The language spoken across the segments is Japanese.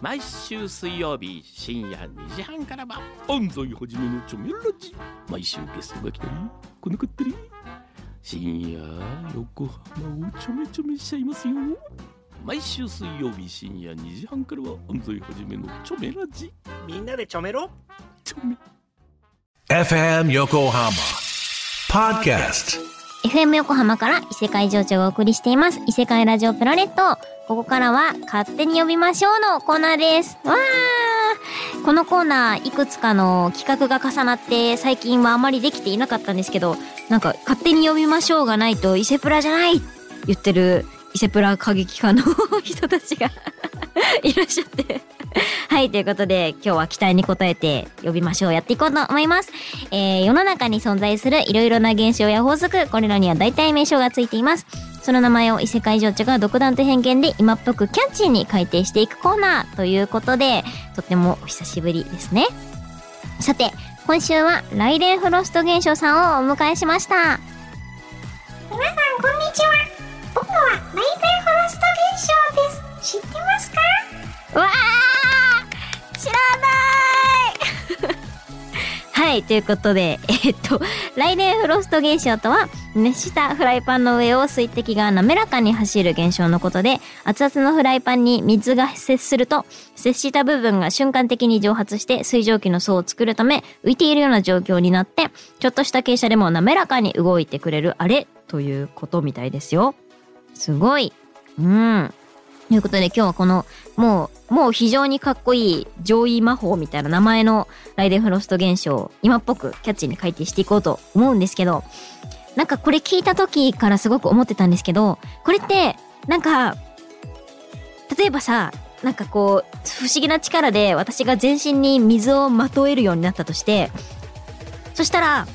毎週水曜日深夜2時半からは安西はじめのチョメラジ。毎週ゲストが来たり来なかったり。深夜横浜をちょめちょめしちゃいますよ。毎週水曜日深夜2時半からは安西はじめのチョメラジ。みんなでちょめろ。チョメ。FM Yokohama Podcast. FM 横浜から異世界情緒をお送りしています。異世界ラジオプラネット。ここからは勝手に呼びましょうのコーナーです。わーこのコーナーいくつかの企画が重なって最近はあまりできていなかったんですけど、なんか勝手に呼びましょうがないと異世プラじゃない言ってる異世プラ過激派の 人たちが いらっしゃって。はい、ということで、今日は期待に応えて呼びましょう。やっていこうと思います。えー、世の中に存在するいろいろな現象や法則、これらには大体名称がついています。その名前を異世界情緒が独断と偏見で今っぽくキャッチーに改定していくコーナーということで、とってもお久しぶりですね。さて、今週はライデンフロスト現象さんをお迎えしました。はい、ということで、えっと、来年フロスト現象とは、熱したフライパンの上を水滴が滑らかに走る現象のことで、熱々のフライパンに水が接すると、接した部分が瞬間的に蒸発して水蒸気の層を作るため、浮いているような状況になって、ちょっとした傾斜でも滑らかに動いてくれるあれということみたいですよ。すごい。うん。ということで今日はこの、もう、もう非常にかっこいい上位魔法みたいな名前のライデンフロスト現象を今っぽくキャッチに改定していこうと思うんですけど、なんかこれ聞いた時からすごく思ってたんですけど、これって、なんか、例えばさ、なんかこう、不思議な力で私が全身に水をまとえるようになったとして、そしたら、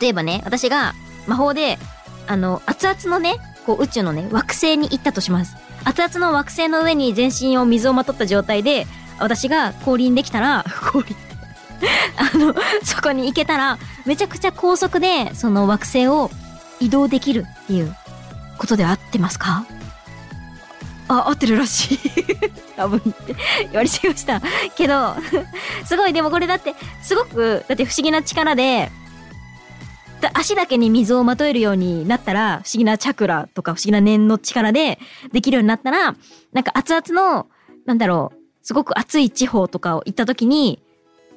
例えばね、私が魔法で、あの、熱々のね、こう宇宙のね、惑星に行ったとします。熱々の惑星の上に全身を水をまとった状態で、私が降臨できたら、降臨。あの、そこに行けたら、めちゃくちゃ高速で、その惑星を移動できるっていうことで合ってますか？あ、合ってるらしい。多分って言われちゃいました。けど、すごい、でもこれだって、すごく、だって不思議な力で、足だけに水をまとえるようになったら、不思議なチャクラとか不思議な念の力でできるようになったら、なんか熱々の、なんだろう、すごく暑い地方とかを行った時に、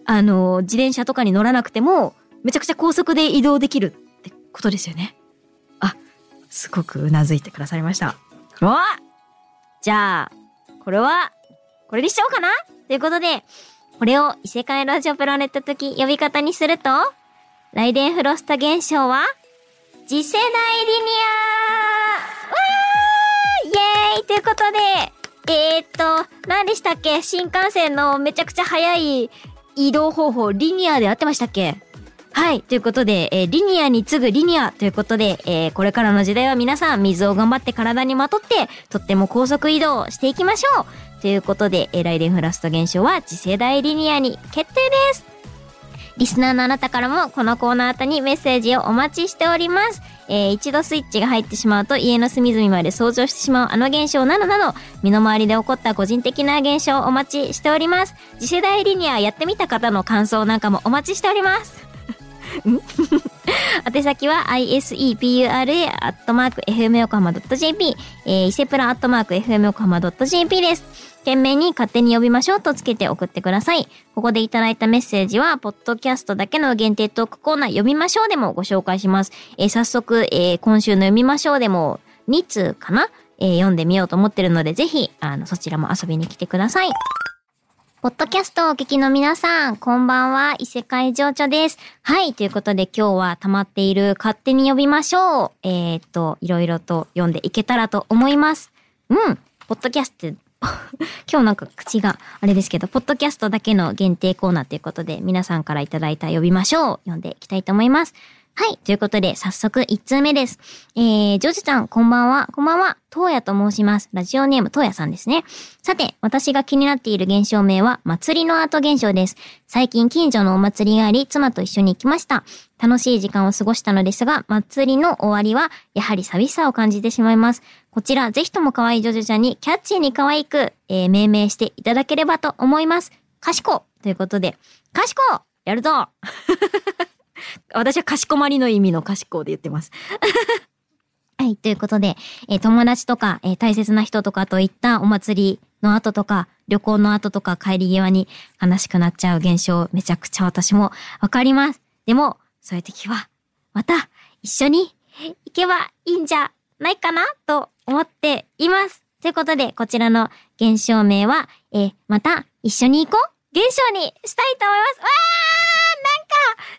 あの、自転車とかに乗らなくても、めちゃくちゃ高速で移動できるってことですよね。あ、すごくうなずいてくださいました。わじゃあ、これは、これにしちゃおうかなということで、これを異世界ラジオプラネット的呼び方にすると、ライデンフロスト現象は、次世代リニア。わーイエーイ。ということで、えー、っと、何でしたっけ？新幹線のめちゃくちゃ速い移動方法、リニアで合ってましたっけ？はい。ということで、えーリニアに次ぐリニア。ということで、えーこれからの時代は皆さん水を頑張って体にまとって、とっても高速移動していきましょう。ということで、えーライデンフラスト現象は次世代リニアに決定です。リスナーのあなたからもこのコーナー宛にメッセージをお待ちしております。えー一度スイッチが入ってしまうと家の隅々まで想像してしまうあの現象などなど、身の回りで起こった個人的な現象をお待ちしております。次世代リニアやってみた方の感想なんかもお待ちしております。宛先は isepura.fm.yokohama.jp、えー、伊勢プラ .fm.yokohama.jp です。懸命に勝手に呼びましょうとつけて送ってください。ここでいただいたメッセージは、ポッドキャストだけの限定トークコーナー読みましょうでもご紹介します。えー早速、えー今週の読みましょうでも2通かな、えー読んでみようと思ってるので、ぜひ、あの、そちらも遊びに来てください。ポッドキャストをお聞きの皆さん、こんばんは、異世界情緒です。はい、ということで今日は溜まっている勝手に呼びましょう。えー、っと、いろいろと読んでいけたらと思います。うん、ポッドキャスト、今日なんか口があれですけど、ポッドキャストだけの限定コーナーということで、皆さんからいただいた呼びましょう。読んでいきたいと思います。はい。ということで、早速1通目です。えー、ジョジちゃん、こんばんは。こんばんは。トーヤと申します。ラジオネーム、トーヤさんですね。さて、私が気になっている現象名は、祭りの後現象です。最近、近所のお祭りがあり、妻と一緒に行きました。楽しい時間を過ごしたのですが、祭りの終わりは、やはり寂しさを感じてしまいます。こちら、ぜひとも可愛いジョジョちゃんに、キャッチーに可愛く、えー命名していただければと思います。かしこということで、かしこやるぞ 私はかしこまりの意味のかしこで言ってます。はい。ということで、えー友達とか、えー大切な人とかと行ったお祭りの後とか、旅行の後とか帰り際に悲しくなっちゃう現象、めちゃくちゃ私もわかります。でも、そういう時は、また一緒に行けばいいんじゃないかなと思っています。ということで、こちらの現象名は、えーまた一緒に行こう現象にしたいと思います。わー、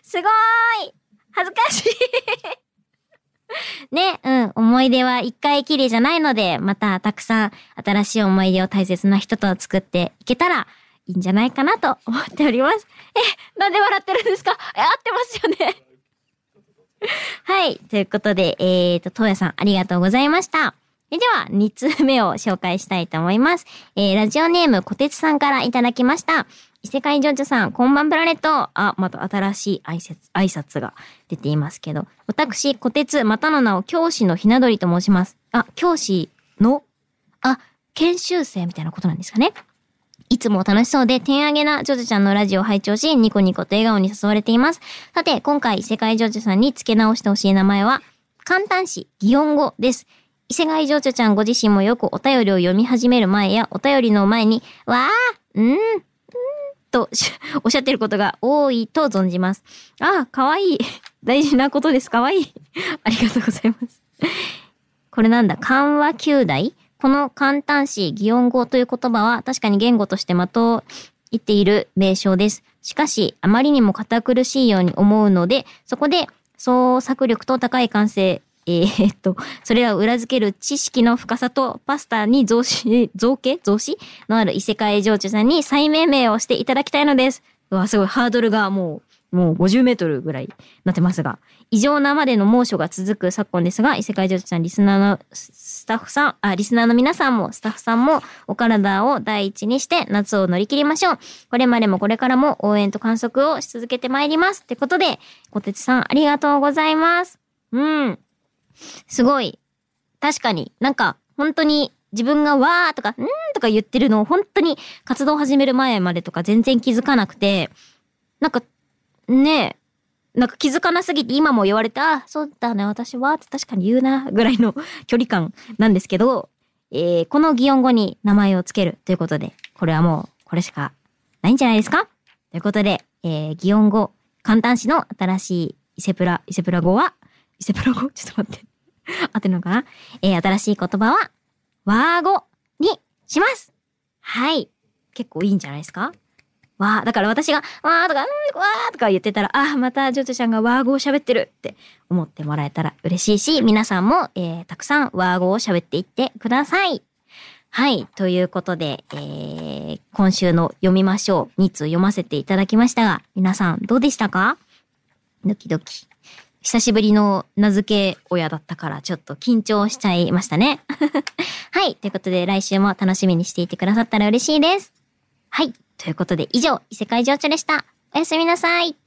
すごーい恥ずかしいね、うん、思い出は一回きりじゃないので、またたくさん新しい思い出を大切な人と作っていけたらいいんじゃないかなと思っております。え、なんで笑ってるんですか？え、合ってますよねはい。ということで、えーと、とうやさんありがとうございました。では、2通目を紹介したいと思います。えー、ラジオネーム、こてつさんからいただきました。異世界情緒さん、こんばんプラネット。あ、また新しい挨拶、挨拶が出ていますけど。私、こてつ、またの名を教師のひなどりと申します。あ、教師の、あ、研修生みたいなことなんですかね。いつも楽しそうで、点上げなジョジョちゃんのラジオを拝聴し、ニコニコと笑顔に誘われています。さて、今回、異世界ジョジョさんに付け直してほしい名前は、簡単詞、擬音語です。異世界ジョジョちゃんご自身もよくお便りを読み始める前や、お便りの前に、わー、うん、と おっしゃってることが多いと存じます。ああ、かわいい。大事なことです。かわいい。ありがとうございます。これなんだ、漢和旧大？この簡単詞、擬音語という言葉は確かに言語として的を言っている名称です。しかし、あまりにも堅苦しいように思うので、そこで創作力と高い感性、えーっと、それらを裏付ける知識の深さとパスタに増子、造形？増子のある異世界情緒さんに再命名をしていただきたいのです。うわ、すごい、ハードルがもう、もう50メートルぐらいなってますが、異常なまでの猛暑が続く昨今ですが、異世界情緒さん、リスナーのスタッフさん、あ、リスナーの皆さんも、スタッフさんも、お体を第一にして夏を乗り切りましょう。これまでもこれからも応援と観測をし続けてまいります。ってことで、小鉄さん、ありがとうございます。うん。すごい。確かになんか、本当に自分がわーとか、んーとか言ってるのを本当に活動始める前までとか全然気づかなくて、なんか、ねえ、なんか気づかなすぎて今も言われて、あ、そうだね、私はって確かに言うな、ぐらいの 距離感なんですけど、えー、この擬音語に名前をつけるということで、これはもう、これしかないんじゃないですか？ということで、えー、擬音語、簡単詞の新しい伊勢プラ、伊勢プラ語は、伊勢プラ語ちょっと待って。合ってるのかな？えー、新しい言葉は、和語にしますはい。結構いいんじゃないですか？わー、だから私が、わーとか、うんーわーとか言ってたら、あー、またジョジョちゃんが和語を喋ってるって思ってもらえたら嬉しいし、皆さんも、えー、たくさん和語を喋っていってください。はい。ということで、えー、今週の読みましょう。2通読ませていただきましたが、皆さんどうでしたか？ドキドキ。久しぶりの名付け親だったからちょっと緊張しちゃいましたね。はい。ということで来週も楽しみにしていてくださったら嬉しいです。はい。ということで以上、異世界情緒でした。おやすみなさい。